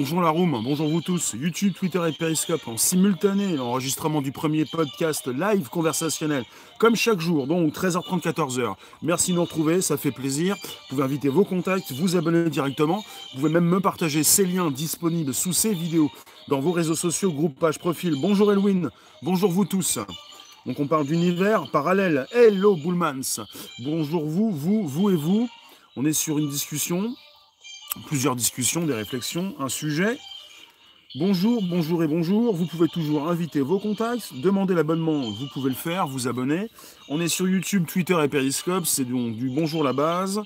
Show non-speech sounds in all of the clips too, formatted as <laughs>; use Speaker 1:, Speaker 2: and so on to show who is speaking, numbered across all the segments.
Speaker 1: Bonjour la room, bonjour vous tous. YouTube, Twitter et Periscope en simultané, l'enregistrement du premier podcast live conversationnel, comme chaque jour, donc 13h30, 14h. Merci de nous retrouver, ça fait plaisir. Vous pouvez inviter vos contacts, vous abonner directement. Vous pouvez même me partager ces liens disponibles sous ces vidéos dans vos réseaux sociaux, groupe, page, profil. Bonjour Elwin, bonjour vous tous. Donc on parle d'univers parallèle. Hello Bullmans. Bonjour vous, vous, vous et vous. On est sur une discussion plusieurs discussions, des réflexions, un sujet. Bonjour, bonjour et bonjour. Vous pouvez toujours inviter vos contacts, demander l'abonnement, vous pouvez le faire, vous abonner. On est sur YouTube, Twitter et Periscope, c'est donc du Bonjour la base,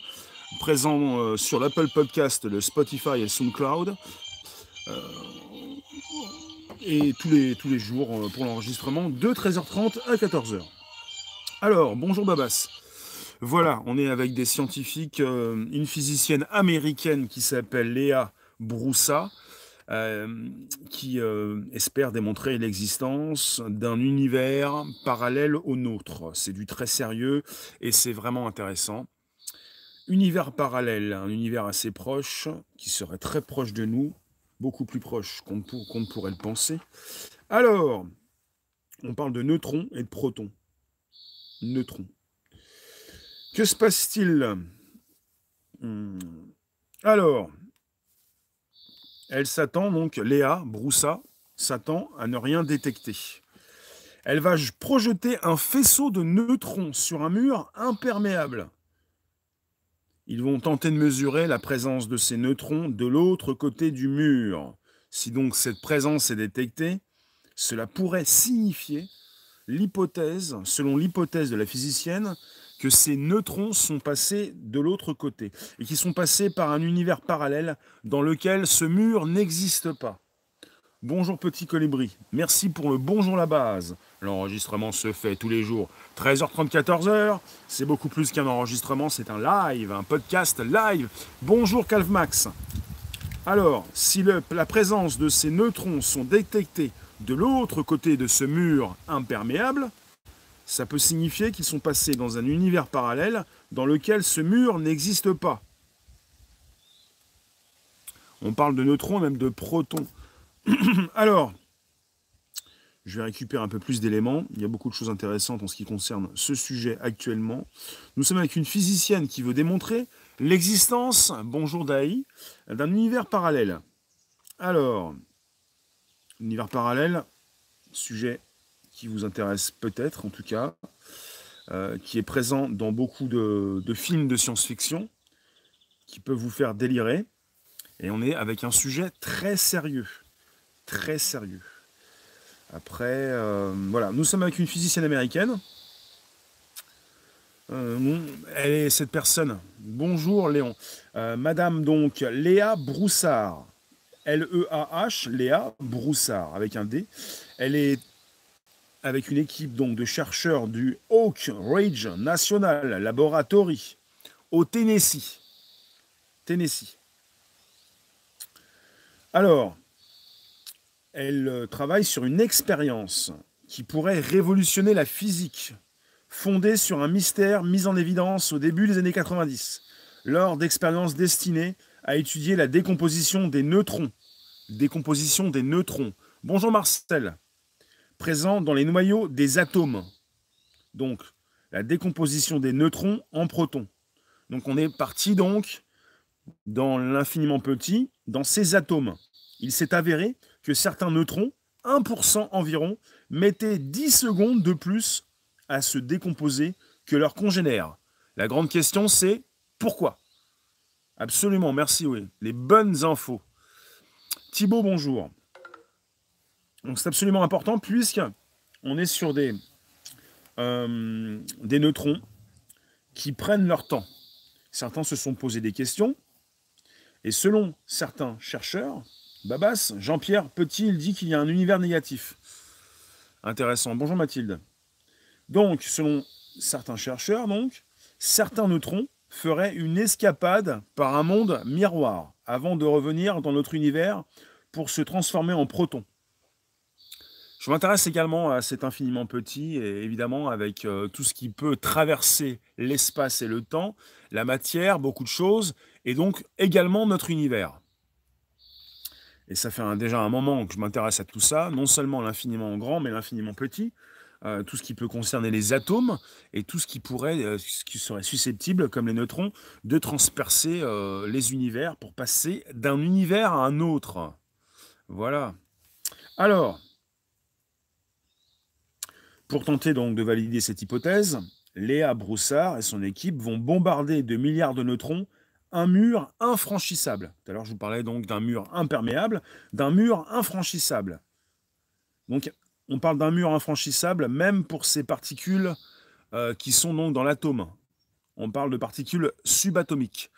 Speaker 1: présent euh, sur l'Apple Podcast, le Spotify et le SoundCloud. Euh, et tous les, jours euh, pour l'enregistrement de 13h30 à 14h. Alors, bonjour Babas. Voilà, on est avec des scientifiques, euh, une physicienne américaine qui s'appelle Léa Broussa, euh, qui euh, espère démontrer l'existence d'un univers parallèle au nôtre. C'est du très sérieux et c'est vraiment intéressant. Univers parallèle, un univers assez proche, qui serait très proche de nous, beaucoup plus proche qu'on ne pourrait le penser. Alors, on parle de neutrons et de protons. Neutrons. Que se passe-t-il? Hmm. Alors, elle s'attend donc, Léa Broussa s'attend à ne rien détecter. Elle va projeter un faisceau de neutrons sur un mur imperméable. Ils vont tenter de mesurer la présence de ces neutrons de l'autre côté du mur. Si donc cette présence est détectée, cela pourrait signifier l'hypothèse, selon l'hypothèse de la physicienne, que ces neutrons sont passés de l'autre côté et qui sont passés par un univers parallèle dans lequel ce mur n'existe pas. Bonjour petit colibri, merci pour le bonjour la base. L'enregistrement se fait tous les jours 13h30 14h, c'est beaucoup plus qu'un enregistrement, c'est un live, un podcast live. Bonjour Calvmax. Alors, si la présence de ces neutrons sont détectés de l'autre côté de ce mur imperméable, ça peut signifier qu'ils sont passés dans un univers parallèle dans lequel ce mur n'existe pas. On parle de neutrons, même de protons. <clears throat> Alors, je vais récupérer un peu plus d'éléments. Il y a beaucoup de choses intéressantes en ce qui concerne ce sujet actuellement. Nous sommes avec une physicienne qui veut démontrer l'existence, bonjour Daï, d'un univers parallèle. Alors, univers parallèle, sujet qui vous intéresse peut-être en tout cas, euh, qui est présent dans beaucoup de, films de science-fiction, qui peut vous faire délirer. Et on est avec un sujet très sérieux, très sérieux. Après, euh, voilà, nous sommes avec une physicienne américaine. Euh, elle est cette personne. Bonjour Léon. Madame donc Léa Broussard. L-E-A-H, Léa Broussard, avec un D. Elle est avec une équipe donc de chercheurs du Oak Ridge National Laboratory au Tennessee. Alors, elle euh, travaille sur une expérience qui pourrait révolutionner la physique, fondée sur un mystère mis en évidence au début des années 90, lors d'expériences destinées à étudier la décomposition des neutrons. Décomposition des neutrons. Bonjour Marcel présent dans les noyaux des atomes. Donc, la décomposition des neutrons en protons. Donc, on est parti donc dans l'infiniment petit, dans ces atomes. Il s'est avéré que certains neutrons, 1% environ, mettaient 10 secondes de plus à se décomposer que leurs congénères. La grande question, c'est pourquoi? Absolument, merci, oui. Les bonnes infos. Thibaut, bonjour. Donc c'est absolument important puisque on est sur des, euh, des neutrons qui prennent leur temps. Certains se sont posés des questions et selon certains chercheurs, Babas, Jean-Pierre Petit, il dit qu'il y a un univers négatif. Intéressant. Bonjour Mathilde. Donc, selon certains chercheurs, donc, certains neutrons feraient une escapade par un monde miroir avant de revenir dans notre univers pour se transformer en protons. Je m'intéresse également à cet infiniment petit, et évidemment avec euh, tout ce qui peut traverser l'espace et le temps, la matière, beaucoup de choses, et donc également notre univers. et ça fait déjà un moment que je m'intéresse à tout ça, non seulement l'infiniment grand, mais l'infiniment petit, euh, tout ce qui peut concerner les atomes et tout ce qui pourrait, euh, ce qui serait susceptible, comme les neutrons, de transpercer les univers pour passer d'un univers à un autre. Voilà. Alors, pour tenter donc de valider cette hypothèse, Léa Broussard et son équipe vont bombarder de milliards de neutrons un mur infranchissable. Tout je vous parlais donc d'un mur imperméable, d'un mur infranchissable. On parle d'un mur infranchissable même pour ces particules euh, qui sont donc dans l'atome. On parle de particules subatomiques.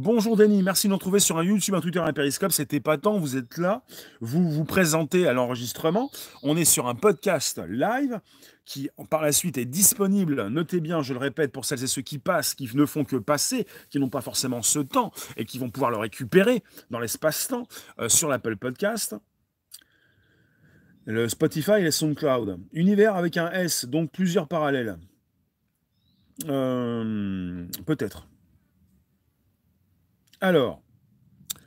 Speaker 1: Bonjour Denis, merci de nous retrouver sur un YouTube, un Twitter, un Periscope. C'était pas tant, vous êtes là. Vous vous présentez à l'enregistrement. On est sur un podcast live qui, par la suite, est disponible. Notez bien, je le répète, pour celles et ceux qui passent, qui ne font que passer, qui n'ont pas forcément ce temps et qui vont pouvoir le récupérer dans l'espace-temps euh, sur l'Apple Podcast. Le Spotify et les SoundCloud. Univers avec un S, donc plusieurs parallèles. Euh, peut-être. Alors,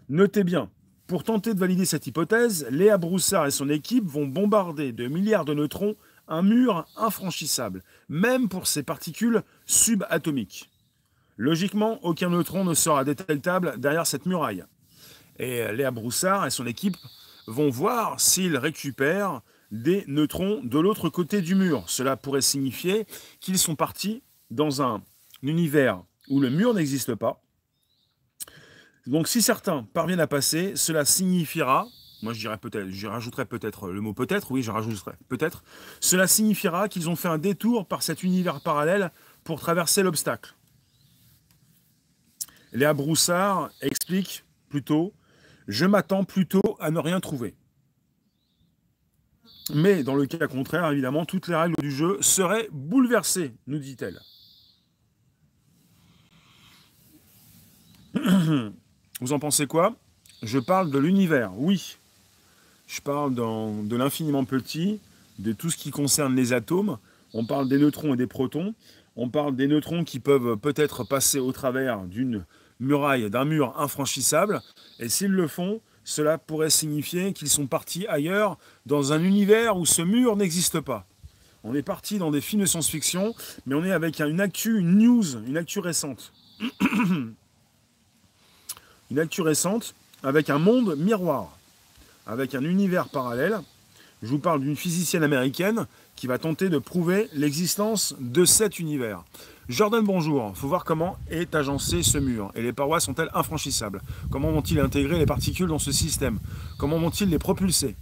Speaker 1: notez bien, pour tenter de valider cette hypothèse, Léa Broussard et son équipe vont bombarder de milliards de neutrons un mur infranchissable, même pour ces particules subatomiques. Logiquement, aucun neutron ne sera détectable derrière cette muraille. Et Léa Broussard et son équipe vont voir s'ils récupèrent des neutrons de l'autre côté du mur. Cela pourrait signifier qu'ils sont partis dans un univers où le mur n'existe pas, donc si certains parviennent à passer, cela signifiera, moi je dirais peut-être, j'y rajouterais peut-être le mot peut-être, oui je rajouterais peut-être, cela signifiera qu'ils ont fait un détour par cet univers parallèle pour traverser l'obstacle. Léa Broussard explique plutôt Je m'attends plutôt à ne rien trouver. Mais dans le cas contraire, évidemment, toutes les règles du jeu seraient bouleversées, nous dit-elle. <clears throat> Vous en pensez quoi? Je parle de l'univers, oui. Je parle de l'infiniment petit, de tout ce qui concerne les atomes. On parle des neutrons et des protons. On parle des neutrons qui peuvent peut-être passer au travers d'une muraille, d'un mur infranchissable. Et s'ils le font, cela pourrait signifier qu'ils sont partis ailleurs, dans un univers où ce mur n'existe pas. On est parti dans des films de science-fiction, mais on est avec une actu, une news, une actu récente. <clears throat> une actu récente avec un monde miroir, avec un univers parallèle. Je vous parle d'une physicienne américaine qui va tenter de prouver l'existence de cet univers. Jordan, bonjour. Faut voir comment est agencé ce mur et les parois sont-elles infranchissables? Comment vont-ils intégrer les particules dans ce système? Comment vont-ils les propulser?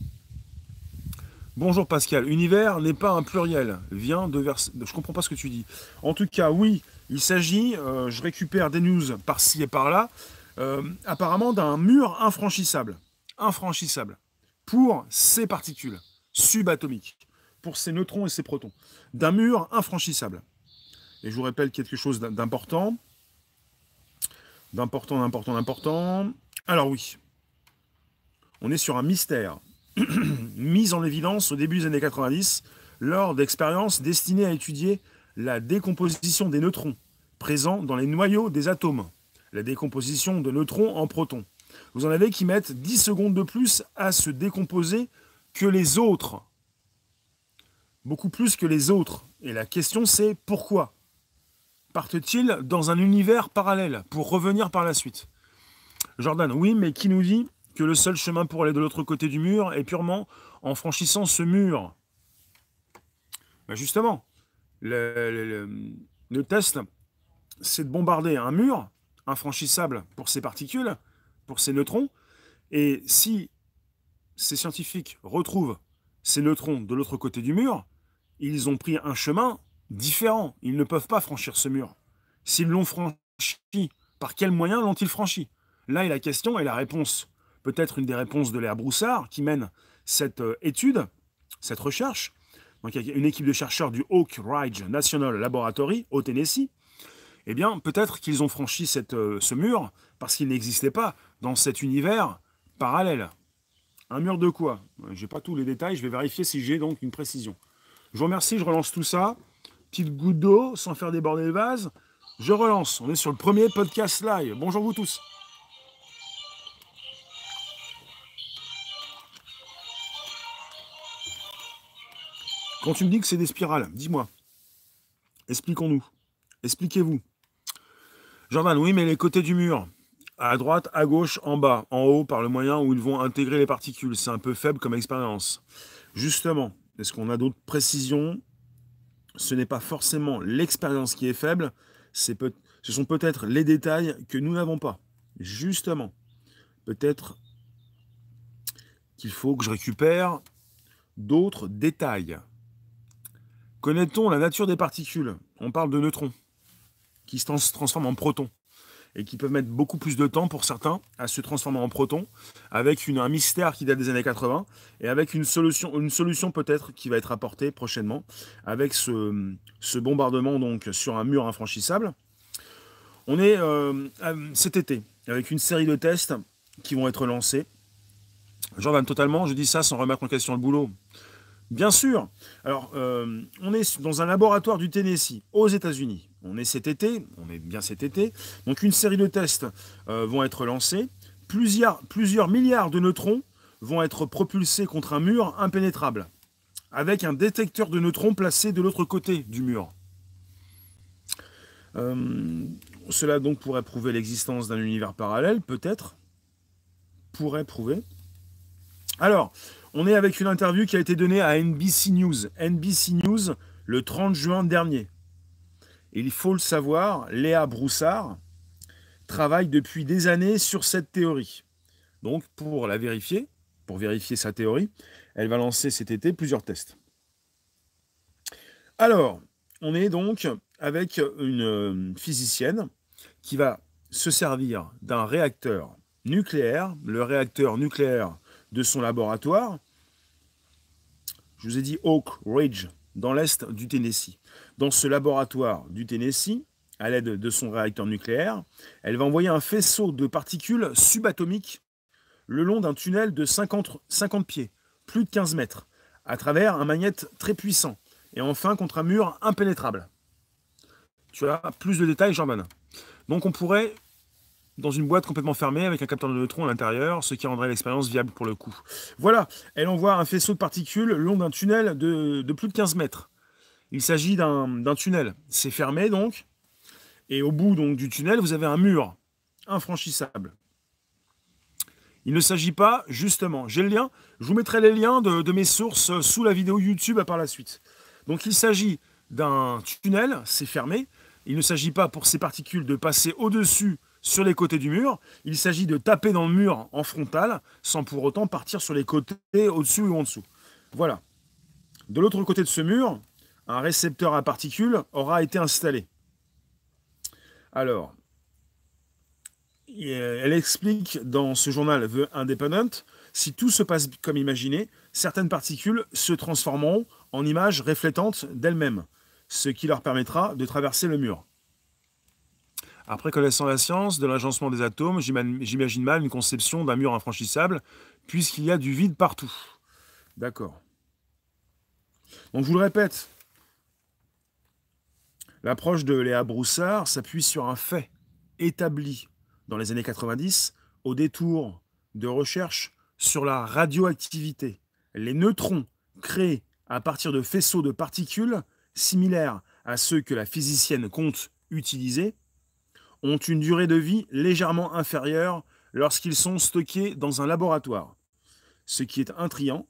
Speaker 1: Bonjour Pascal. Univers n'est pas un pluriel. Vient de vers... Je comprends pas ce que tu dis. En tout cas, oui, il s'agit. Euh, je récupère des news par-ci et par-là. Euh, apparemment d'un mur infranchissable, infranchissable, pour ces particules subatomiques, pour ces neutrons et ces protons, d'un mur infranchissable. Et je vous rappelle quelque chose d'important, d'important, d'important, d'important. Alors oui, on est sur un mystère. <clears throat> Mis en évidence au début des années 90 lors d'expériences destinées à étudier la décomposition des neutrons présents dans les noyaux des atomes la décomposition de neutrons en protons. Vous en avez qui mettent 10 secondes de plus à se décomposer que les autres. Beaucoup plus que les autres. Et la question c'est pourquoi Partent-ils dans un univers parallèle pour revenir par la suite? Jordan, oui, mais qui nous dit que le seul chemin pour aller de l'autre côté du mur est purement en franchissant ce mur? Ben Justement, le, le test, c'est de bombarder un mur infranchissable pour ces particules, pour ces neutrons. Et si ces scientifiques retrouvent ces neutrons de l'autre côté du mur, ils ont pris un chemin différent. Ils ne peuvent pas franchir ce mur. S'ils l'ont franchi, par quels moyens l'ont-ils franchi? Là est la question et la réponse, peut-être une des réponses de Léa Broussard qui mène cette euh, étude, cette recherche. Donc, il y a une équipe de chercheurs du Oak Ridge National Laboratory au Tennessee eh bien, peut-être qu'ils ont franchi cette, euh, ce mur parce qu'il n'existait pas dans cet univers parallèle. Un mur de quoi? Je n'ai pas tous les détails, je vais vérifier si j'ai donc une précision. Je vous remercie, je relance tout ça. Petite goutte d'eau, sans faire déborder les vase. Je relance, on est sur le premier podcast live. Bonjour vous tous. Quand tu me dis que c'est des spirales, dis-moi. Expliquons-nous. Expliquez-vous. Jordan, oui, mais les côtés du mur, à droite, à gauche, en bas, en haut, par le moyen où ils vont intégrer les particules, c'est un peu faible comme expérience. Justement, est-ce qu'on a d'autres précisions? Ce n'est pas forcément l'expérience qui est faible, ce sont peut-être les détails que nous n'avons pas. Justement, peut-être qu'il faut que je récupère d'autres détails. Connaît-on la nature des particules? On parle de neutrons qui se transforment en protons et qui peuvent mettre beaucoup plus de temps pour certains à se transformer en protons, avec une, un mystère qui date des années 80, et avec une solution, une solution peut-être qui va être apportée prochainement, avec ce, bombardement donc sur un mur infranchissable. On est euh, cet été, avec une série de tests qui vont être lancés, Jordan, totalement, je dis ça sans remettre en question le boulot. Bien sûr. Alors, euh, on est dans un laboratoire du Tennessee, aux États-Unis. On est cet été, on est bien cet été. Donc, une série de tests euh, vont être lancés. Plusieurs, milliards de neutrons vont être propulsés contre un mur impénétrable, avec un détecteur de neutrons placé de l'autre côté du mur. Euh, cela donc pourrait prouver l'existence d'un univers parallèle, peut-être. Pourrait prouver. Alors, on est avec une interview qui a été donnée à NBC News. NBC News le 30 juin dernier. il faut le savoir, Léa Broussard travaille depuis des années sur cette théorie. Donc, pour la vérifier, pour vérifier sa théorie, elle va lancer cet été plusieurs tests. Alors, on est donc avec une euh, physicienne qui va se servir d'un réacteur nucléaire. Le réacteur nucléaire de son laboratoire. Je vous ai dit Oak Ridge, dans l'est du Tennessee. Dans ce laboratoire du Tennessee, à l'aide de son réacteur nucléaire, elle va envoyer un faisceau de particules subatomiques le long d'un tunnel de 50, 50 pieds, plus de 15 mètres, à travers un magnète très puissant, et enfin contre un mur impénétrable. Tu as plus de détails, Jean-Ben. Donc on pourrait dans une boîte complètement fermée avec un capteur de neutrons à l'intérieur, ce qui rendrait l'expérience viable pour le coup. Voilà, elle envoie un faisceau de particules le long d'un tunnel de, plus de 15 mètres. Il s'agit d'un tunnel. C'est fermé donc, et au bout donc, du tunnel, vous avez un mur infranchissable. Il ne s'agit pas, justement, j'ai le lien, je vous mettrai les liens de, de mes sources sous la vidéo YouTube par la suite. Donc il s'agit d'un tunnel, c'est fermé. Il ne s'agit pas pour ces particules de passer au-dessus sur les côtés du mur. Il s'agit de taper dans le mur en frontal sans pour autant partir sur les côtés au-dessus ou en dessous. Voilà. De l'autre côté de ce mur, un récepteur à particules aura été installé. Alors, elle explique dans ce journal The Independent, si tout se passe comme imaginé, certaines particules se transformeront en images reflétantes d'elles-mêmes, ce qui leur permettra de traverser le mur. Après connaissant la science de l'agencement des atomes, j'imagine mal une conception d'un mur infranchissable, puisqu'il y a du vide partout. D'accord. Donc je vous le répète, l'approche de Léa Broussard s'appuie sur un fait établi dans les années 90 au détour de recherches sur la radioactivité. Les neutrons créés à partir de faisceaux de particules similaires à ceux que la physicienne compte utiliser ont une durée de vie légèrement inférieure lorsqu'ils sont stockés dans un laboratoire. Ce qui est intriguant.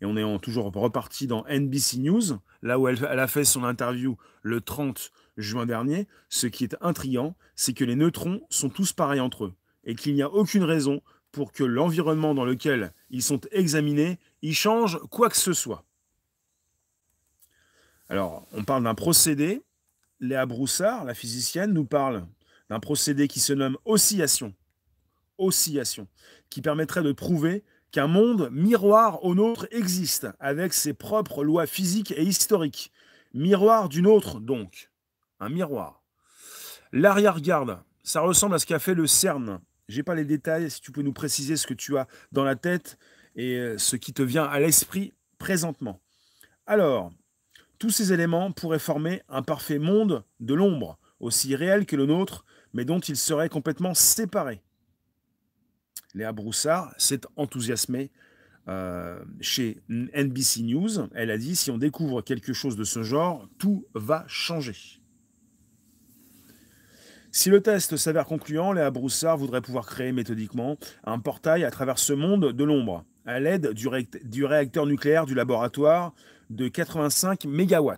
Speaker 1: Et on est toujours reparti dans NBC News, là où elle, a fait son interview le 30 juin dernier. Ce qui est intriguant, c'est que les neutrons sont tous pareils entre eux et qu'il n'y a aucune raison pour que l'environnement dans lequel ils sont examinés y change quoi que ce soit. Alors, on parle d'un procédé Léa Broussard, la physicienne, nous parle d'un procédé qui se nomme oscillation. Oscillation, qui permettrait de prouver qu'un monde miroir au nôtre existe, avec ses propres lois physiques et historiques. Miroir d'une autre, donc. Un miroir. L'arrière-garde, ça ressemble à ce qu'a fait le CERN. J'ai pas les détails, si tu peux nous préciser ce que tu as dans la tête et euh, ce qui te vient à l'esprit présentement. Alors, tous ces éléments pourraient former un parfait monde de l'ombre, aussi réel que le nôtre, mais dont ils seraient complètement séparés. Léa Broussard s'est enthousiasmée euh, chez NBC News. Elle a dit si on découvre quelque chose de ce genre, tout va changer. Si le test s'avère concluant, Léa Broussard voudrait pouvoir créer méthodiquement un portail à travers ce monde de l'ombre, à l'aide du, réacteur nucléaire du laboratoire de 85 MW.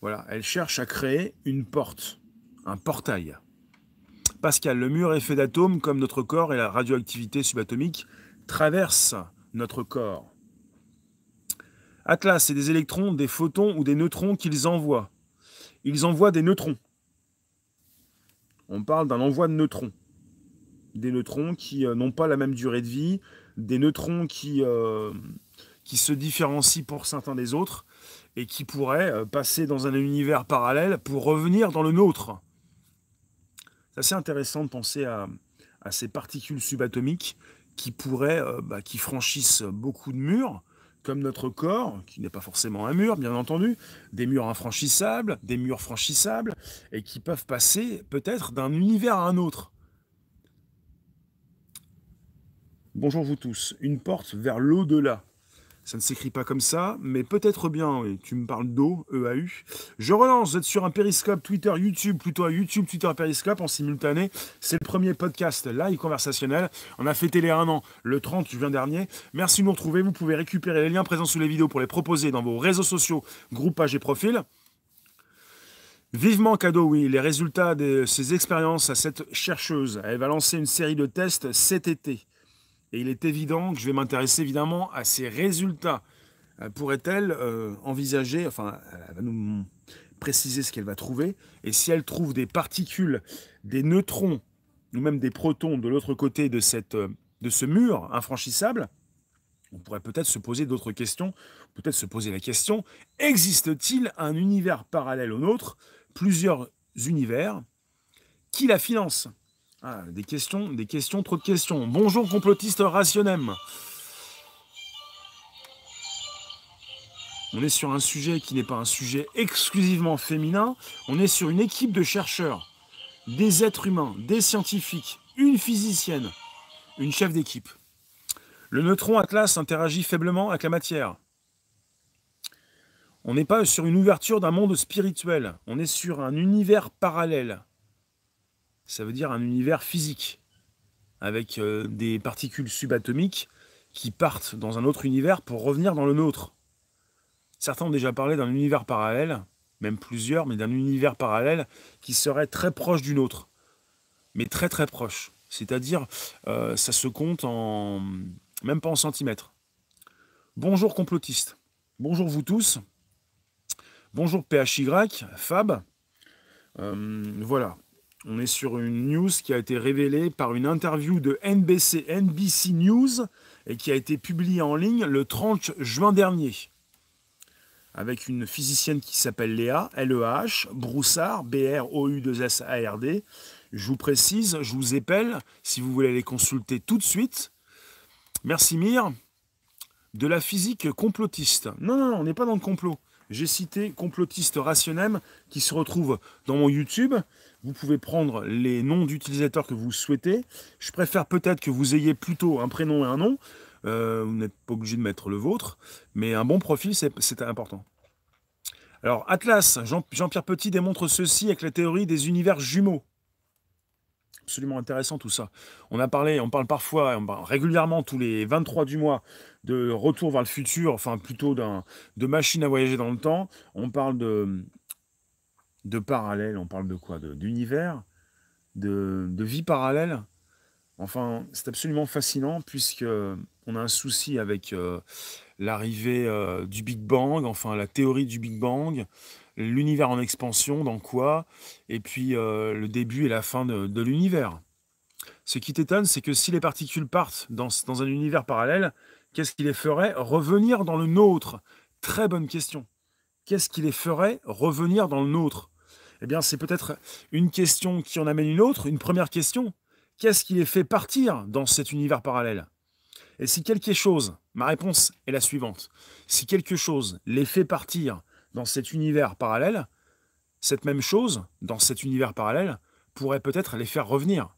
Speaker 1: Voilà, elle cherche à créer une porte, un portail. Pascal, le mur est fait d'atomes comme notre corps et la radioactivité subatomique traverse notre corps. Atlas, c'est des électrons, des photons ou des neutrons qu'ils envoient. Ils envoient des neutrons on parle d'un envoi de neutrons. Des neutrons qui euh, n'ont pas la même durée de vie, des neutrons qui, euh, qui se différencient pour certains des autres et qui pourraient euh, passer dans un univers parallèle pour revenir dans le nôtre. C'est assez intéressant de penser à, ces particules subatomiques qui pourraient, bah, qui franchissent beaucoup de murs, comme notre corps, qui n'est pas forcément un mur, bien entendu, des murs infranchissables, des murs franchissables, et qui peuvent passer peut-être d'un univers à un autre. Bonjour vous tous, une porte vers l'au-delà. Ça ne s'écrit pas comme ça, mais peut-être bien, oui. Tu me parles d'eau, EAU. Je relance, vous êtes sur un périscope Twitter, YouTube, plutôt YouTube, Twitter, périscope en simultané. C'est le premier podcast live conversationnel. On a fêté les un an le 30 juin dernier. Merci de nous retrouver. Vous pouvez récupérer les liens présents sous les vidéos pour les proposer dans vos réseaux sociaux, groupes, pages et profils. Vivement cadeau, oui, les résultats de ces expériences à cette chercheuse. Elle va lancer une série de tests cet été. Et il est évident que je vais m'intéresser évidemment à ces résultats. Euh, pourrait-elle euh, envisager, enfin, elle va nous préciser ce qu'elle va trouver, et si elle trouve des particules, des neutrons, ou même des protons de l'autre côté de, euh, de ce mur infranchissable, on pourrait peut-être se poser d'autres questions, peut-être se poser la question, existe-t-il un univers parallèle au nôtre, plusieurs univers, qui la finance? Ah, des questions, des questions, trop de questions. Bonjour complotiste rationnem. On est sur un sujet qui n'est pas un sujet exclusivement féminin. On est sur une équipe de chercheurs, des êtres humains, des scientifiques, une physicienne, une chef d'équipe. Le neutron Atlas interagit faiblement avec la matière. On n'est pas sur une ouverture d'un monde spirituel. On est sur un univers parallèle ça veut dire un univers physique, avec euh, des particules subatomiques qui partent dans un autre univers pour revenir dans le nôtre. Certains ont déjà parlé d'un univers parallèle, même plusieurs, mais d'un univers parallèle qui serait très proche du nôtre, mais très très proche. C'est-à-dire, euh, ça se compte en même pas en centimètres. Bonjour complotiste. Bonjour vous tous. Bonjour PHY, Fab. Euh, voilà. On est sur une news qui a été révélée par une interview de NBC, NBC News et qui a été publiée en ligne le 30 juin dernier. Avec une physicienne qui s'appelle Léa, L-E-H, Broussard, B-R-O-U-2-S-A-R-D. Je vous précise, je vous épelle, si vous voulez les consulter tout de suite. Merci Mire. De la physique complotiste. Non, non, non, on n'est pas dans le complot. J'ai cité complotiste rationnel qui se retrouve dans mon YouTube. Vous pouvez prendre les noms d'utilisateurs que vous souhaitez. Je préfère peut-être que vous ayez plutôt un prénom et un nom. Euh, vous n'êtes pas obligé de mettre le vôtre, mais un bon profil, c'est important. Alors, Atlas, Jean-Pierre Petit démontre ceci avec la théorie des univers jumeaux. Absolument intéressant tout ça. On a parlé, on parle parfois, régulièrement tous les 23 du mois, de retour vers le futur, enfin plutôt de machine à voyager dans le temps. On parle de, de parallèle, on parle de quoi? D'univers? De, de, vie parallèle? Enfin, c'est absolument fascinant puisque on a un souci avec euh, l'arrivée euh, du Big Bang, enfin la théorie du Big Bang, l'univers en expansion, dans quoi, et puis euh, le début et la fin de, l'univers. Ce qui t'étonne, c'est que si les particules partent dans, dans un univers parallèle, qu'est-ce qui les ferait revenir dans le nôtre? Très bonne question. Qu'est-ce qui les ferait revenir dans le nôtre? Eh bien, c'est peut-être une question qui en amène une autre, une première question. Qu'est-ce qui les fait partir dans cet univers parallèle? Et si quelque chose, ma réponse est la suivante, si quelque chose les fait partir dans cet univers parallèle, cette même chose, dans cet univers parallèle, pourrait peut-être les faire revenir.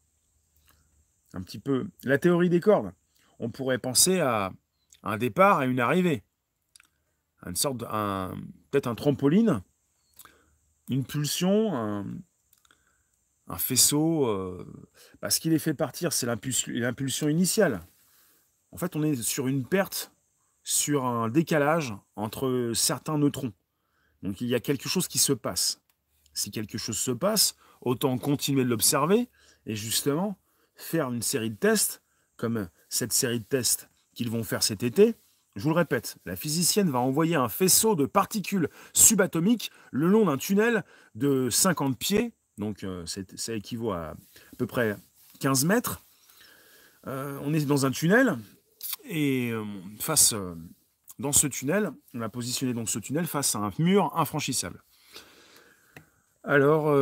Speaker 1: Un petit peu la théorie des cordes. on pourrait penser à un départ et une arrivée. Une sorte peut-être un trampoline, une pulsion, un, faisceau. Euh, parce qu'il est fait partir, c'est l'impulsion initiale. En fait, on est sur une perte, sur un décalage entre certains neutrons. Donc il y a quelque chose qui se passe. Si quelque chose se passe, autant continuer de l'observer et justement faire une série de tests, comme cette série de tests qu'ils vont faire cet été. Je vous le répète, la physicienne va envoyer un faisceau de particules subatomiques le long d'un tunnel de 50 pieds, donc euh, ça équivaut à à peu près 15 mètres. Euh, on est dans un tunnel et euh, face dans ce tunnel, on a positionné donc ce tunnel face à un mur infranchissable. Alors,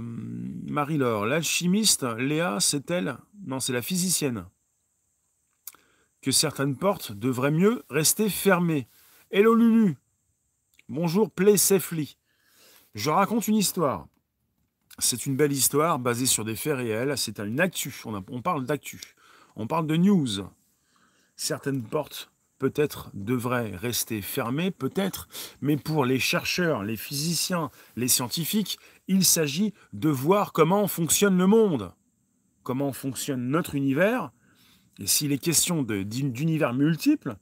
Speaker 1: Marie-Laure, l'alchimiste, Léa, c'est elle? Non, c'est la physicienne. Que certaines portes devraient mieux rester fermées. Hello Lulu Bonjour, play safely. Je raconte une histoire. C'est une belle histoire basée sur des faits réels. C'est une actu. On, on parle d'actu. On parle de news. Certaines portes peut-être devrait rester fermé, peut-être, mais pour les chercheurs, les physiciens, les scientifiques, il s'agit de voir comment fonctionne le monde, comment fonctionne notre univers, et s'il est question d'univers multiples,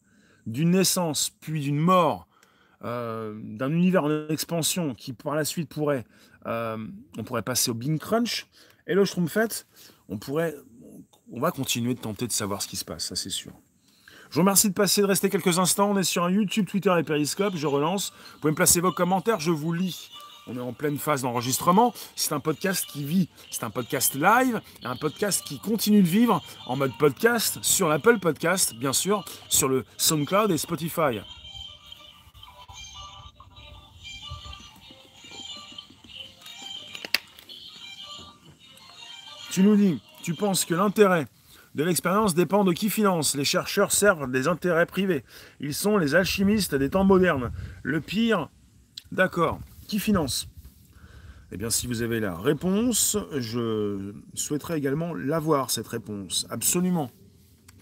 Speaker 1: d'une naissance puis d'une mort, euh, d'un univers en expansion qui par la suite pourrait, euh, on pourrait passer au Bing Crunch, et le Schtroumpfette, on pourrait, on va continuer de tenter de savoir ce qui se passe, ça c'est sûr. Je vous remercie de passer, de rester quelques instants. On est sur YouTube, Twitter et Periscope. Je relance. Vous pouvez me placer vos commentaires, je vous lis. On est en pleine phase d'enregistrement. C'est un podcast qui vit. C'est un podcast live, un podcast qui continue de vivre en mode podcast sur l'Apple Podcast, bien sûr, sur le SoundCloud et Spotify. Tu nous dis, tu penses que l'intérêt de l'expérience dépend de qui finance. Les chercheurs servent des intérêts privés. Ils sont les alchimistes des temps modernes. Le pire, d'accord, qui finance Eh bien, si vous avez la réponse, je souhaiterais également l'avoir, cette réponse. Absolument.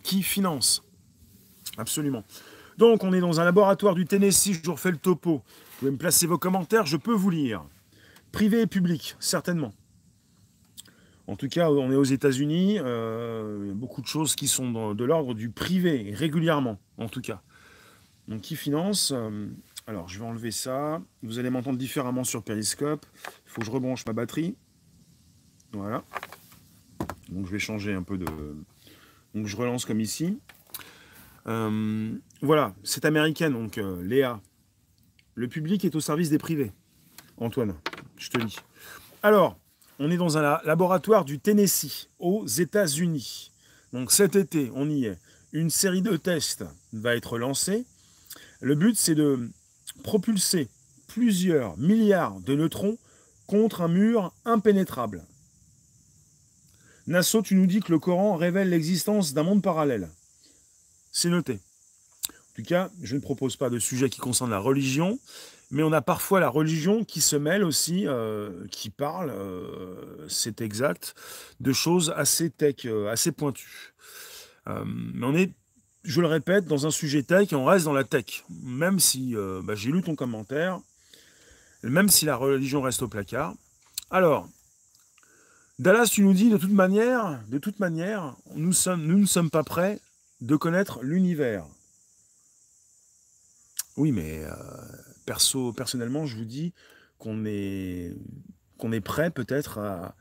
Speaker 1: Qui finance? Absolument. Donc, on est dans un laboratoire du Tennessee, je vous refais le topo. Vous pouvez me placer vos commentaires, je peux vous lire. Privé et public, certainement. En tout cas, on est aux États-Unis, euh, beaucoup de choses qui sont de l'ordre du privé, régulièrement, en tout cas. Donc, qui finance? Euh, Alors, je vais enlever ça. Vous allez m'entendre différemment sur Periscope. Il faut que je rebranche ma batterie. Voilà. Donc, je vais changer un peu de. Donc, je relance comme ici. Euh, voilà, c'est américaine, donc Léa. Le public est au service des privés. Antoine, je te lis. Alors, on est dans un laboratoire du Tennessee, aux États-Unis. Donc cet été, on y est. Une série de tests va être lancée. Le but, c'est de propulser plusieurs milliards de neutrons contre un mur impénétrable. Nassau, tu nous dis que le Coran révèle l'existence d'un monde parallèle. C'est noté. En tout cas, je ne propose pas de sujet qui concerne la religion, mais on a parfois la religion qui se mêle aussi, euh, qui parle, euh, c'est exact, de choses assez tech, euh, assez pointues. mais on est, je le répète, dans un sujet tech on reste dans la tech. Même si bah, j'ai lu ton commentaire, même si la religion reste au placard. Alors, Dallas, tu nous dis de toute manière, de toute manière, nous, ne sommes pas prêts de connaître l'univers. Oui, mais perso, personnellement, je vous dis qu'on est, qu'on est prêt peut-être à,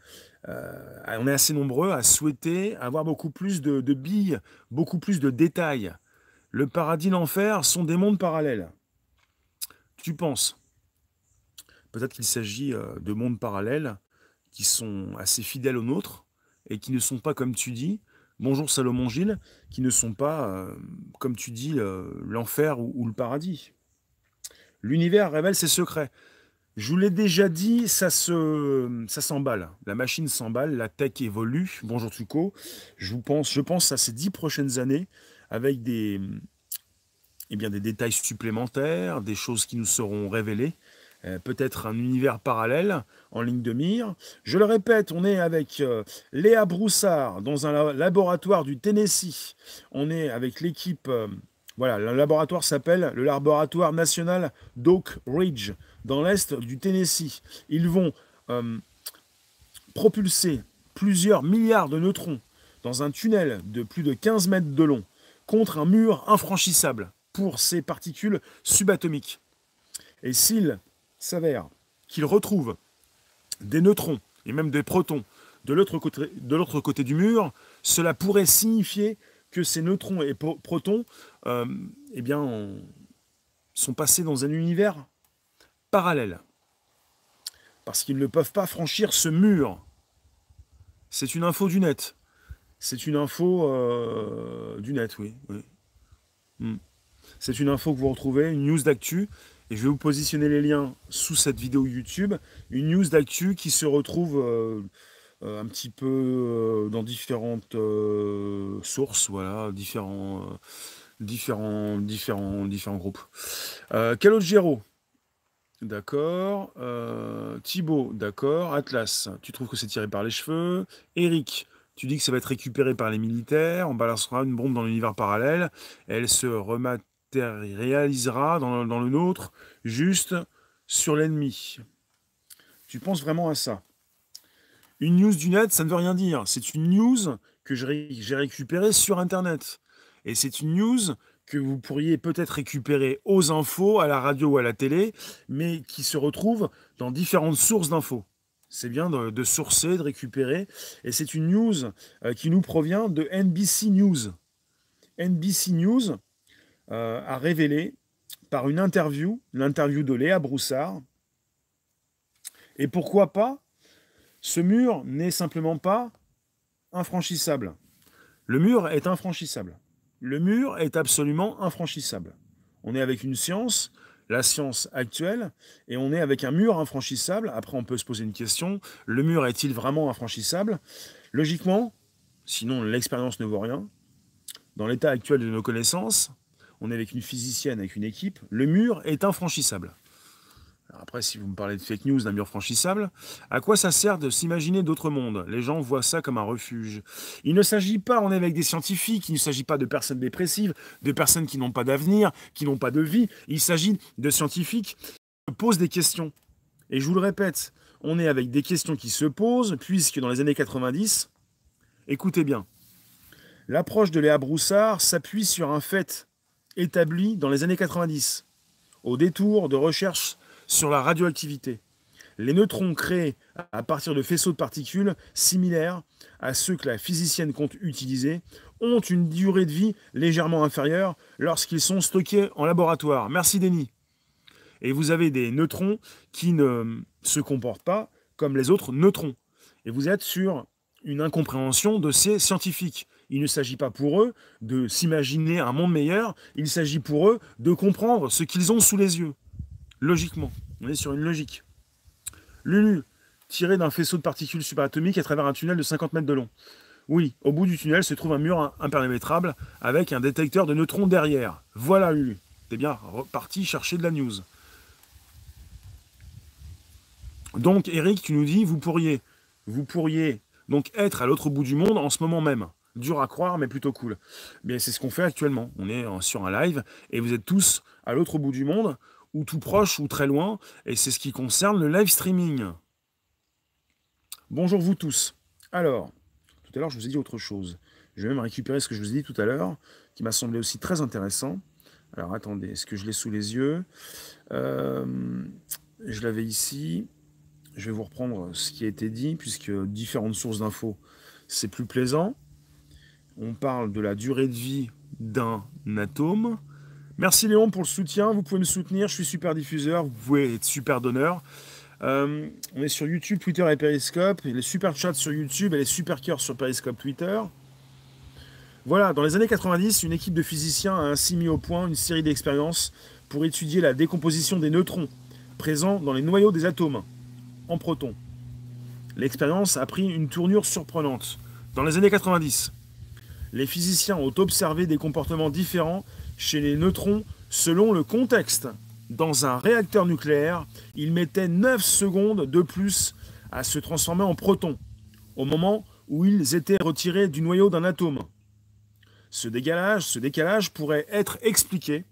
Speaker 1: On est assez nombreux à souhaiter avoir beaucoup plus de, billes, beaucoup plus de détails. Le paradis, l'enfer sont des mondes parallèles. Tu penses? Peut-être qu'il s'agit euh, de mondes parallèles qui sont assez fidèles aux nôtres et qui ne sont pas, comme tu dis, bonjour Salomon Gilles, qui ne sont pas, euh, comme tu dis, euh, l'enfer ou, le paradis. L'univers révèle ses secrets. Je vous l'ai déjà dit, ça se, ça s'emballe. La machine s'emballe, la tech évolue. Bonjour Tuco. Je vous pense, je pense à ces dix prochaines années avec des, eh bien, des détails supplémentaires, des choses qui nous seront révélées. euh, peut-être un univers parallèle en ligne de mire. Je le répète, on est avec euh, Léa Broussard dans un laboratoire du Tennessee. On est avec l'équipe, euh, voilà, le laboratoire s'appelle le laboratoire national d'Oak Ridge, dans l'est du Tennessee. Ils vont propulser plusieurs milliards de neutrons dans un tunnel de plus de 15 mètres de long contre un mur infranchissable pour ces particules subatomiques. Et s'il s'avère qu'il retrouve des neutrons et même des protons de l'autre côté, du mur, cela pourrait signifier que ces neutrons et protons euh, eh sont passés dans un univers parallèle. Parce qu'ils ne peuvent pas franchir ce mur. C'est une info du net. C'est une info euh, du net, oui. Hmm. C'est une info que vous retrouvez, une news d'actu. Et je vais vous positionner les liens sous cette vidéo YouTube. Une news d'actu qui se retrouve euh, euh, un petit peu dans différentes sources, voilà, différents, différents, différents, différents groupes. Calogero, d'accord. Thibaut, d'accord. Atlas, tu trouves que c'est tiré par les cheveux. Eric, tu dis que ça va être récupéré par les militaires, on balancera une bombe dans l'univers parallèle, elle se rematérialisera dans, dans le nôtre, juste sur l'ennemi. Tu penses vraiment à ça Une news du net, ça ne veut rien dire. C'est une news que j'ai récupérée sur Internet. Et c'est une news que vous pourriez peut-être récupérer aux infos, à la radio ou à la télé, mais qui se retrouve dans différentes sources d'infos. C'est bien de, sourcer, de récupérer. Et c'est une news euh, qui nous provient de NBC News. NBC News euh, a révélé par une interview, l'interview de Léa Broussard. Et pourquoi pas Ce mur n'est simplement pas infranchissable. Le mur est infranchissable. Le mur est absolument infranchissable. On est avec une science la science actuelle et on est avec un mur infranchissable. Après, on peut se poser une question. Le mur est-il vraiment infranchissable? Logiquement, sinon l'expérience ne vaut rien. Dans l'état actuel de nos connaissances, on est avec une physicienne, avec une équipe, le mur est infranchissable après, si vous me parlez de fake news, d'un mur franchissable, à quoi ça sert de s'imaginer d'autres mondes? Les gens voient ça comme un refuge. Il ne s'agit pas, on est avec des scientifiques, il ne s'agit pas de personnes dépressives, de personnes qui n'ont pas d'avenir, qui n'ont pas de vie. Il s'agit de scientifiques qui posent des questions. Et je vous le répète, on est avec des questions qui se posent, puisque dans les années 90, écoutez bien, l'approche de Léa Broussard s'appuie sur un fait établi dans les années 90, au détour de recherches sur la radioactivité. Les neutrons créés à partir de faisceaux de particules similaires à ceux que la physicienne compte utiliser ont une durée de vie légèrement inférieure lorsqu'ils sont stockés en laboratoire. Merci Denis. Et vous avez des neutrons qui ne se comportent pas comme les autres neutrons. Et vous êtes sur une incompréhension de ces scientifiques. Il ne s'agit pas pour eux de s'imaginer un monde meilleur, il s'agit pour eux de comprendre ce qu'ils ont sous les yeux. Logiquement. On est sur une logique. Lulu, tiré d'un faisceau de particules subatomiques à travers un tunnel de 50 mètres de long. Oui, au bout du tunnel se trouve un mur impermétrable avec un détecteur de neutrons derrière. Voilà Lulu. T'es bien reparti chercher de la news. Donc Eric, tu nous dis, vous pourriez, vous pourriez donc être à l'autre bout du monde en ce moment même. Dur à croire, mais plutôt cool. Mais c'est ce qu'on fait actuellement. On est sur un live et vous êtes tous à l'autre bout du monde ou tout proche ou très loin, et c'est ce qui concerne le live streaming. Bonjour vous tous. Alors, tout à l'heure je vous ai dit autre chose. Je vais même récupérer ce que je vous ai dit tout à l'heure, qui m'a semblé aussi très intéressant. Alors attendez, est-ce que je l'ai sous les yeux? Euh, Je l'avais ici. Je vais vous reprendre ce qui a été dit, puisque différentes sources d'infos, c'est plus plaisant. On parle de la durée de vie d'un atome. Merci Léon pour le soutien. Vous pouvez me soutenir. Je suis super diffuseur. Vous pouvez être super donneur. Euh, on est sur YouTube, Twitter et Periscope. Les super chats sur YouTube et les super cœurs sur Periscope Twitter. Voilà, dans les années 90, une équipe de physiciens a ainsi mis au point une série d'expériences pour étudier la décomposition des neutrons présents dans les noyaux des atomes en protons. L'expérience a pris une tournure surprenante. Dans les années 90, les physiciens ont observé des comportements différents chez les neutrons selon le contexte. dans un réacteur nucléaire, il mettait 9 secondes de plus à se transformer en protons, au moment où ils étaient retirés du noyau d'un atome. Ce décalage, ce décalage pourrait être expliqué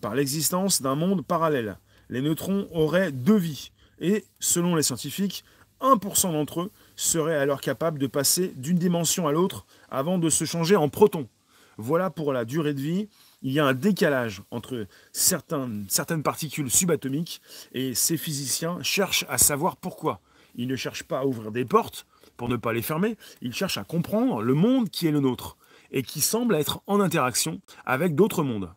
Speaker 1: par l'existence d'un monde parallèle. Les neutrons auraient deux vies, et selon les scientifiques, 1% d'entre eux seraient alors capables de passer d'une dimension à l'autre avant de se changer en protons. Voilà pour la durée de vie. Il y a un décalage entre certaines, particules subatomiques et ces physiciens cherchent à savoir pourquoi. Ils ne cherchent pas à ouvrir des portes pour ne pas les fermer, ils cherchent à comprendre le monde qui est le nôtre et qui semble être en interaction avec d'autres mondes.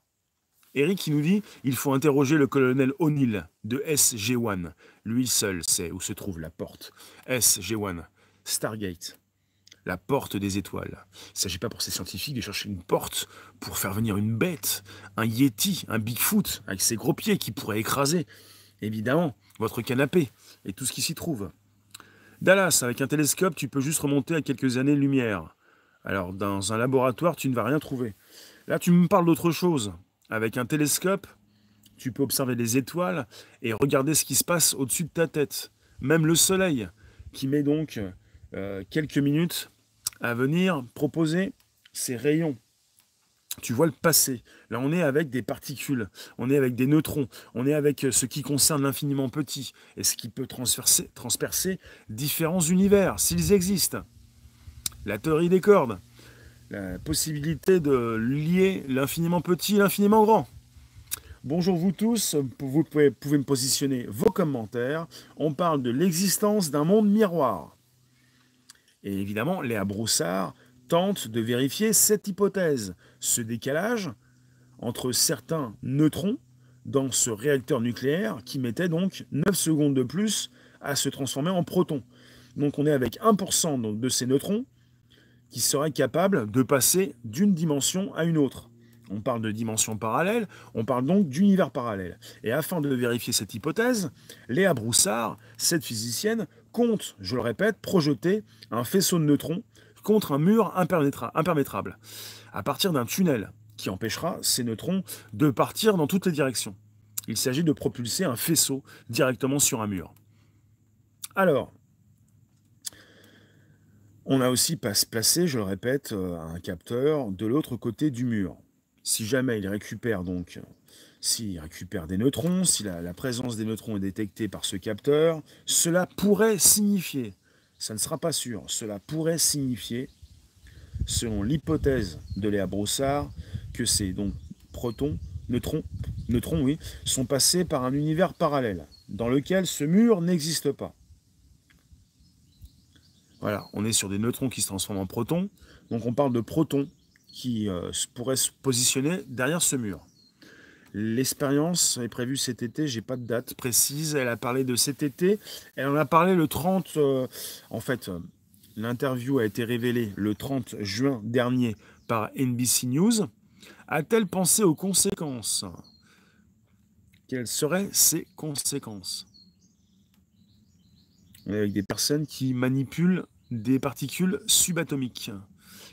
Speaker 1: Eric qui nous dit il faut interroger le colonel O'Neill de SG-1. Lui seul sait où se trouve la porte. SG-1, Stargate, la porte des étoiles. Il ne s'agit pas pour ces scientifiques de chercher une porte pour faire venir une bête, un Yeti, un Bigfoot avec ses gros pieds qui pourrait écraser, évidemment, votre canapé et tout ce qui s'y trouve. Dallas, avec un télescope, tu peux juste remonter à quelques années-lumière. Alors, dans un laboratoire, tu ne vas rien trouver. Là, tu me parles d'autre chose. Avec un télescope, tu peux observer les étoiles et regarder ce qui se passe au-dessus de ta tête. Même le soleil, qui met donc euh, quelques minutes à venir proposer ses rayons. Tu vois le passé. Là, on est avec des particules, on est avec des neutrons, on est avec ce qui concerne l'infiniment petit et ce qui peut transpercer différents univers, s'ils existent. La théorie des cordes, la possibilité de lier l'infiniment petit et l'infiniment grand. Bonjour vous tous, vous pouvez, me positionner vos commentaires. On parle de l'existence d'un monde miroir. Et évidemment, Léa Broussard tente de vérifier cette hypothèse, ce décalage entre certains neutrons dans ce réacteur nucléaire qui mettait donc 9 secondes de plus à se transformer en protons. Donc on est avec 1% de ces neutrons qui serait capable de passer d'une dimension à une autre. On parle de dimension parallèle, on parle donc d'univers parallèle. Et afin de vérifier cette hypothèse, Léa Broussard, cette physicienne, je le répète, projeter un faisceau de neutrons contre un mur impermétrable, à partir d'un tunnel qui empêchera ces neutrons de partir dans toutes les directions. Il s'agit de propulser un faisceau directement sur un mur. Alors, on a aussi placé, je le répète, euh, un capteur de l'autre côté du mur. Si jamais il récupère donc, s'il récupère des neutrons, si la, présence des neutrons est détectée par ce capteur, cela pourrait signifier, ça ne sera pas sûr, cela pourrait signifier, selon l'hypothèse de Léa Broussard, que ces donc protons, neutrons, neutrons oui, sont passés par un univers parallèle, dans lequel ce mur n'existe pas. Voilà, on est sur des neutrons qui se transforment en protons. Donc on parle de protons qui euh, pourraient se positionner derrière ce mur. L'expérience est prévue cet été, j'ai pas de date précise. Elle a parlé de cet été. Elle en a parlé le 30. Euh, en fait, euh, l'interview a été révélée le 30 juin dernier par NBC News. A-t-elle pensé aux conséquences? Quelles seraient ces conséquences? Avec des personnes qui manipulent des particules subatomiques.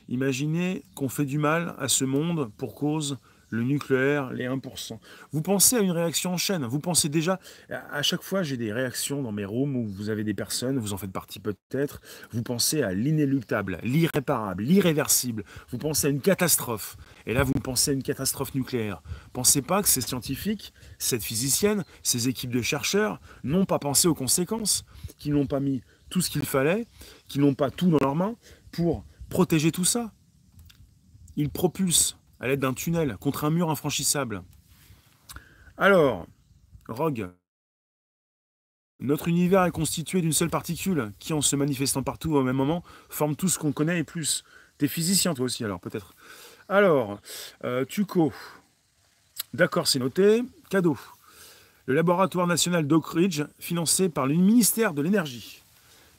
Speaker 1: Imaginez qu'on fait du mal à ce monde pour cause le nucléaire, les 1%. Vous pensez à une réaction en chaîne. Vous pensez déjà, à chaque fois j'ai des réactions dans mes rooms où vous avez des personnes, vous en faites partie peut-être, vous pensez à l'inéluctable, l'irréparable, l'irréversible. Vous pensez à une catastrophe. Et là, vous pensez à une catastrophe nucléaire. Pensez pas que ces scientifiques, cette physicienne, ces équipes de chercheurs n'ont pas pensé aux conséquences, qu'ils n'ont pas mis tout ce qu'il fallait, qu'ils n'ont pas tout dans leurs mains pour protéger tout ça. Ils propulsent à l'aide d'un tunnel contre un mur infranchissable. Alors, Rogue, notre univers est constitué d'une seule particule qui, en se manifestant partout au même moment, forme tout ce qu'on connaît et plus. T'es physicien toi aussi alors peut-être. Alors, euh, Tuco. D'accord, c'est noté. Cadeau. Le laboratoire national d'Oak Ridge, financé par le ministère de l'Énergie.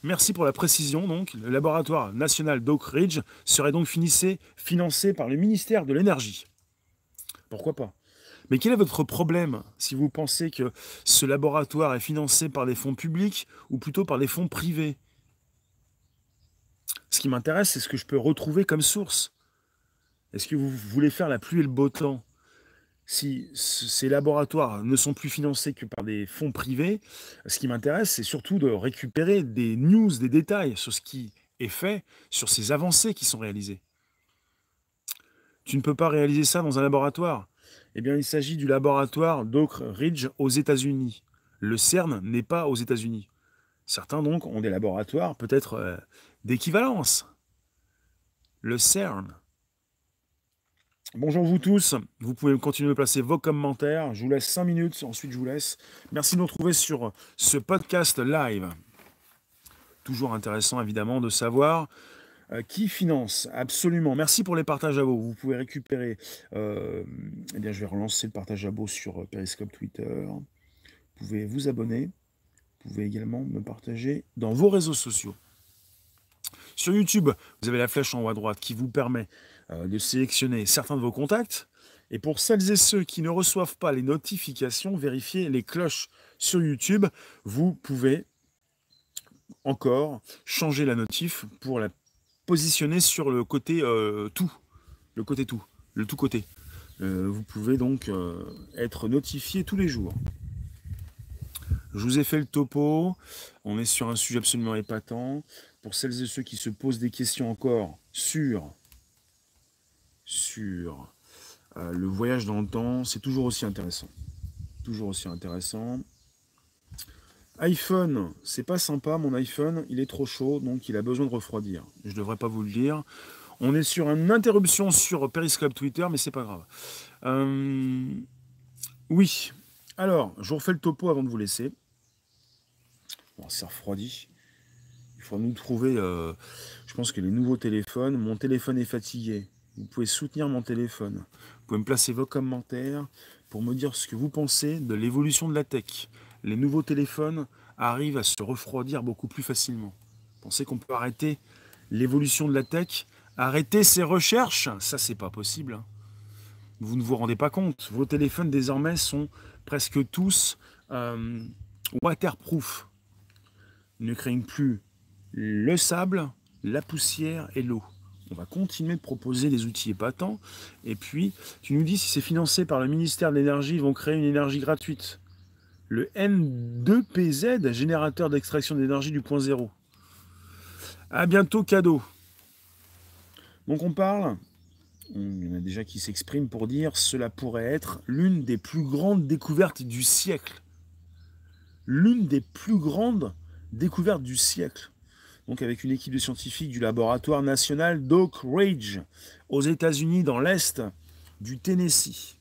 Speaker 1: Merci pour la précision. Donc, le laboratoire national d'Oak Ridge serait donc financé par le ministère de l'Énergie. Pourquoi pas? Mais quel est votre problème si vous pensez que ce laboratoire est financé par des fonds publics ou plutôt par des fonds privés? Ce qui m'intéresse, c'est ce que je peux retrouver comme source. Est-ce que vous voulez faire la pluie et le beau temps? Si ces laboratoires ne sont plus financés que par des fonds privés, ce qui m'intéresse, c'est surtout de récupérer des news, des détails sur ce qui est fait, sur ces avancées qui sont réalisées. Tu ne peux pas réaliser ça dans un laboratoire. Eh bien, il s'agit du laboratoire d'Oak Ridge aux États-Unis. Le CERN n'est pas aux États-Unis. Certains, donc, ont des laboratoires peut-être euh, d'équivalence. Le CERN. Bonjour vous tous, vous pouvez continuer de placer vos commentaires, je vous laisse 5 minutes, ensuite je vous laisse. Merci de nous retrouver sur ce podcast live. Toujours intéressant évidemment de savoir euh, qui finance Absolument. Merci pour les partages à vous. Vous pouvez récupérer. Euh, eh bien, je vais relancer le partage à vous sur Periscope Twitter. Vous pouvez vous abonner. Vous pouvez également me partager dans vos réseaux sociaux. Sur YouTube, vous avez la flèche en haut à droite qui vous permet euh, de sélectionner certains de vos contacts. Et pour celles et ceux qui ne reçoivent pas les notifications, vérifiez les cloches sur YouTube. Vous pouvez encore changer la notif pour la positionner sur le côté euh, tout. Le côté tout. Le tout côté. Euh, vous pouvez donc être notifié tous les jours. Je vous ai fait le topo. On est sur un sujet absolument épatant. Pour celles et ceux qui se posent des questions encore sur sur euh, le voyage dans le temps, c'est toujours aussi intéressant. Toujours aussi intéressant. iPhone, c'est pas sympa, mon iPhone, il est trop chaud, donc il a besoin de refroidir. Je devrais pas vous le dire. On est sur une interruption sur Periscope Twitter, mais c'est pas grave. Euh, oui. Alors, je vous refais le topo avant de vous laisser. Bon, c'est refroidi. Il faut nous trouver. Euh, je pense que les nouveaux téléphones. Mon téléphone est fatigué. Vous pouvez soutenir mon téléphone. Vous pouvez me placer vos commentaires pour me dire ce que vous pensez de l'évolution de la tech. Les nouveaux téléphones arrivent à se refroidir beaucoup plus facilement. Pensez qu'on peut arrêter l'évolution de la tech? Arrêter ces recherches? Ça, c'est pas possible. Hein. Vous ne vous rendez pas compte. Vos téléphones désormais sont presque tous euh, waterproof. Ils ne craignent plus le sable, la poussière et l'eau. On va continuer de proposer des outils épatants. Et puis, tu nous dis si c'est financé par le ministère de l'Énergie, ils vont créer une énergie gratuite. Le N2PZ, générateur d'extraction d'énergie du point zéro. À bientôt, cadeau. Donc on parle, il y en a déjà qui s'expriment pour dire cela pourrait être l'une des plus grandes découvertes du siècle. L'une des plus grandes découvertes du siècle donc avec une équipe de scientifiques du laboratoire national d'Oak Ridge aux États-Unis dans l'est du Tennessee,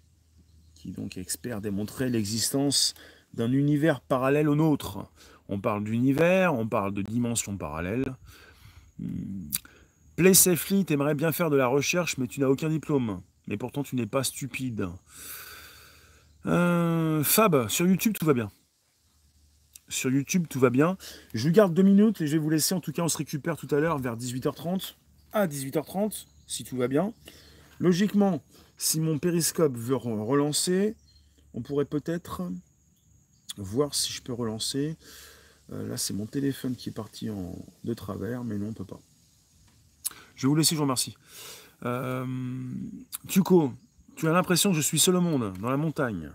Speaker 1: qui donc expert démontrer l'existence d'un univers parallèle au nôtre. On parle d'univers, on parle de dimensions parallèles. Hmm. Play Safely, t'aimerais bien faire de la recherche, mais tu n'as aucun diplôme. Mais pourtant, tu n'es pas stupide. Euh, Fab, sur YouTube, tout va bien sur YouTube, tout va bien. Je vous garde deux minutes et je vais vous laisser. En tout cas, on se récupère tout à l'heure vers 18h30. À 18h30, si tout va bien. Logiquement, si mon périscope veut relancer, on pourrait peut-être voir si je peux relancer. Euh, là, c'est mon téléphone qui est parti en, de travers, mais non, on peut pas. Je vais vous laisser, je vous remercie. Euh, Tuco, tu as l'impression que je suis seul au monde, dans la montagne.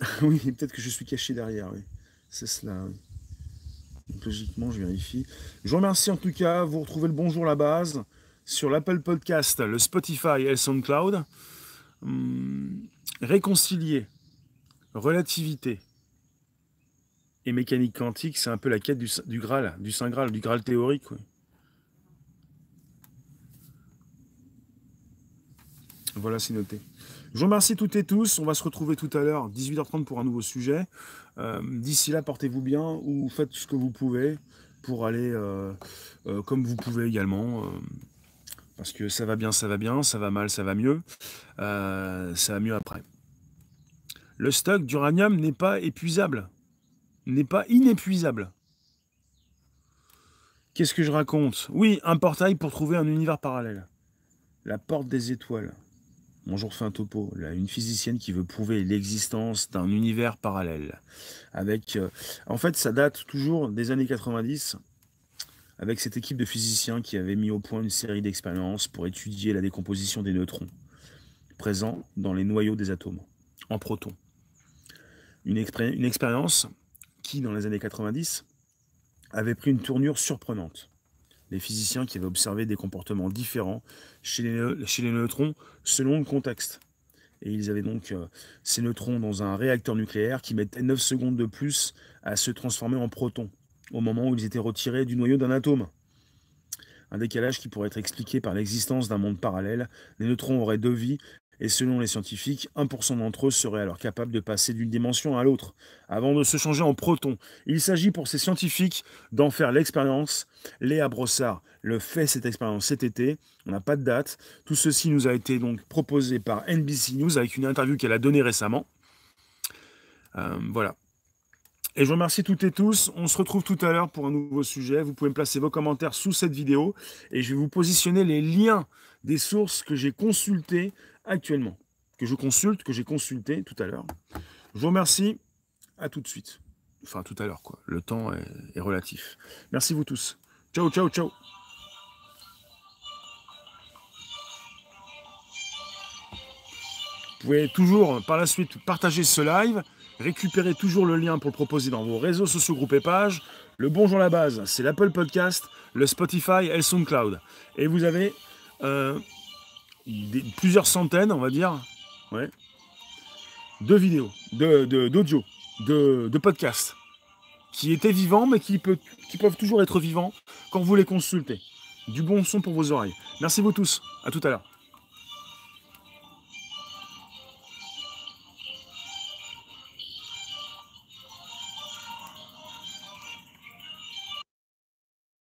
Speaker 1: <laughs> oui, peut-être que je suis caché derrière, oui. C'est cela, oui. logiquement, je vérifie. Je vous remercie en tout cas. Vous retrouvez le Bonjour la base sur l'Apple Podcast, le Spotify et le SoundCloud. Hum, réconcilier, relativité et mécanique quantique, c'est un peu la quête du, Graal, du Saint Graal, du Graal théorique. Oui. Voilà, c'est noté. Je vous remercie toutes et tous. On va se retrouver tout à l'heure, 18h30 pour un nouveau sujet. Euh, d'ici là, portez-vous bien ou faites ce que vous pouvez pour aller euh, euh, comme vous pouvez également. parce que ça va bien, ça va bien, ça va mal, ça va mieux. ça va mieux après. Le stock d'uranium n'est pas épuisable. N'est pas inépuisable. Qu'est-ce que je raconte? Oui, un portail pour trouver un univers parallèle. La porte des étoiles. Bonjour fin topo, une physicienne qui veut prouver l'existence d'un univers parallèle. Avec, euh, en fait, ça date toujours des années 90, avec cette équipe de physiciens qui avait mis au point une série d'expériences pour étudier la décomposition des neutrons, présents dans les noyaux des atomes, en protons. Une expérience qui, dans les années 90, avait pris une tournure surprenante. Les physiciens qui avaient observé des comportements différents chez les, neutrons selon le contexte. Et ils avaient donc euh, ces neutrons dans un réacteur nucléaire qui mettait 9 secondes de plus à se transformer en protons, au moment où ils étaient retirés du noyau d'un atome. Un décalage qui pourrait être expliqué par l'existence d'un monde parallèle. Les neutrons auraient deux vies et selon les scientifiques, 1% d'entre eux seraient alors capables de passer d'une dimension à l'autre, avant de se changer en protons. Il s'agit pour ces scientifiques d'en faire l'expérience. Léa Brossard le fait cette expérience cet été, on n'a pas de date. Tout ceci nous a été donc proposé par NBC News avec une interview qu'elle a donnée récemment. Euh, voilà. Et je vous remercie toutes et tous. On se retrouve tout à l'heure pour un nouveau sujet. Vous pouvez me placer vos commentaires sous cette vidéo et je vais vous positionner les liens des sources que j'ai consultées actuellement, que je consulte, que j'ai consulté tout à l'heure. Je vous remercie. À tout de suite. Enfin, tout à l'heure, quoi. Le temps est, relatif. Merci vous tous. Ciao, ciao, ciao. Vous pouvez toujours par la suite partager ce live, récupérer toujours le lien pour le proposer dans vos réseaux sociaux, groupes et pages. Le Bonjour la base, c'est l'Apple Podcast, le Spotify et le SoundCloud. Et vous avez euh, plusieurs centaines, on va dire, ouais, de vidéos, d'audio, de, de, podcasts, qui étaient vivants, mais qui, peut, qui peuvent toujours être vivants quand vous les consultez. Du bon son pour vos oreilles. Merci vous tous. À tout à l'heure.